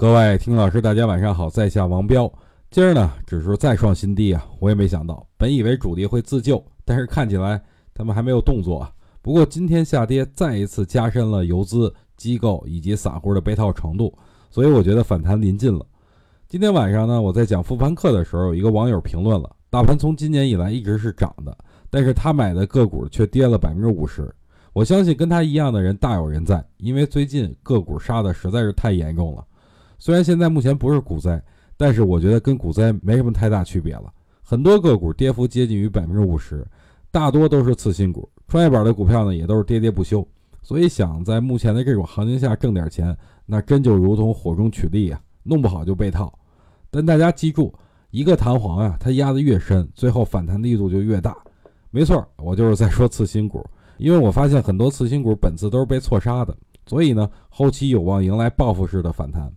各位听老师，大家晚上好，在下王彪。今儿呢，指数再创新低啊！我也没想到，本以为主力会自救，但是看起来他们还没有动作啊。不过今天下跌再一次加深了游资、机构以及散户的被套程度，所以我觉得反弹临近了。今天晚上呢，我在讲复盘课的时候，有一个网友评论了：大盘从今年以来一直是涨的，但是他买的个股却跌了百分之五十。我相信跟他一样的人大有人在，因为最近个股杀的实在是太严重了。虽然现在目前不是股灾，但是我觉得跟股灾没什么太大区别了。很多个股跌幅接近于百分之五十，大多都是次新股。创业板的股票呢，也都是跌跌不休。所以想在目前的这种行情下挣点钱，那真就如同火中取栗啊，弄不好就被套。但大家记住，一个弹簧啊，它压得越深，最后反弹力度就越大。没错，我就是在说次新股，因为我发现很多次新股本次都是被错杀的。所以呢，后期有望迎来报复式的反弹。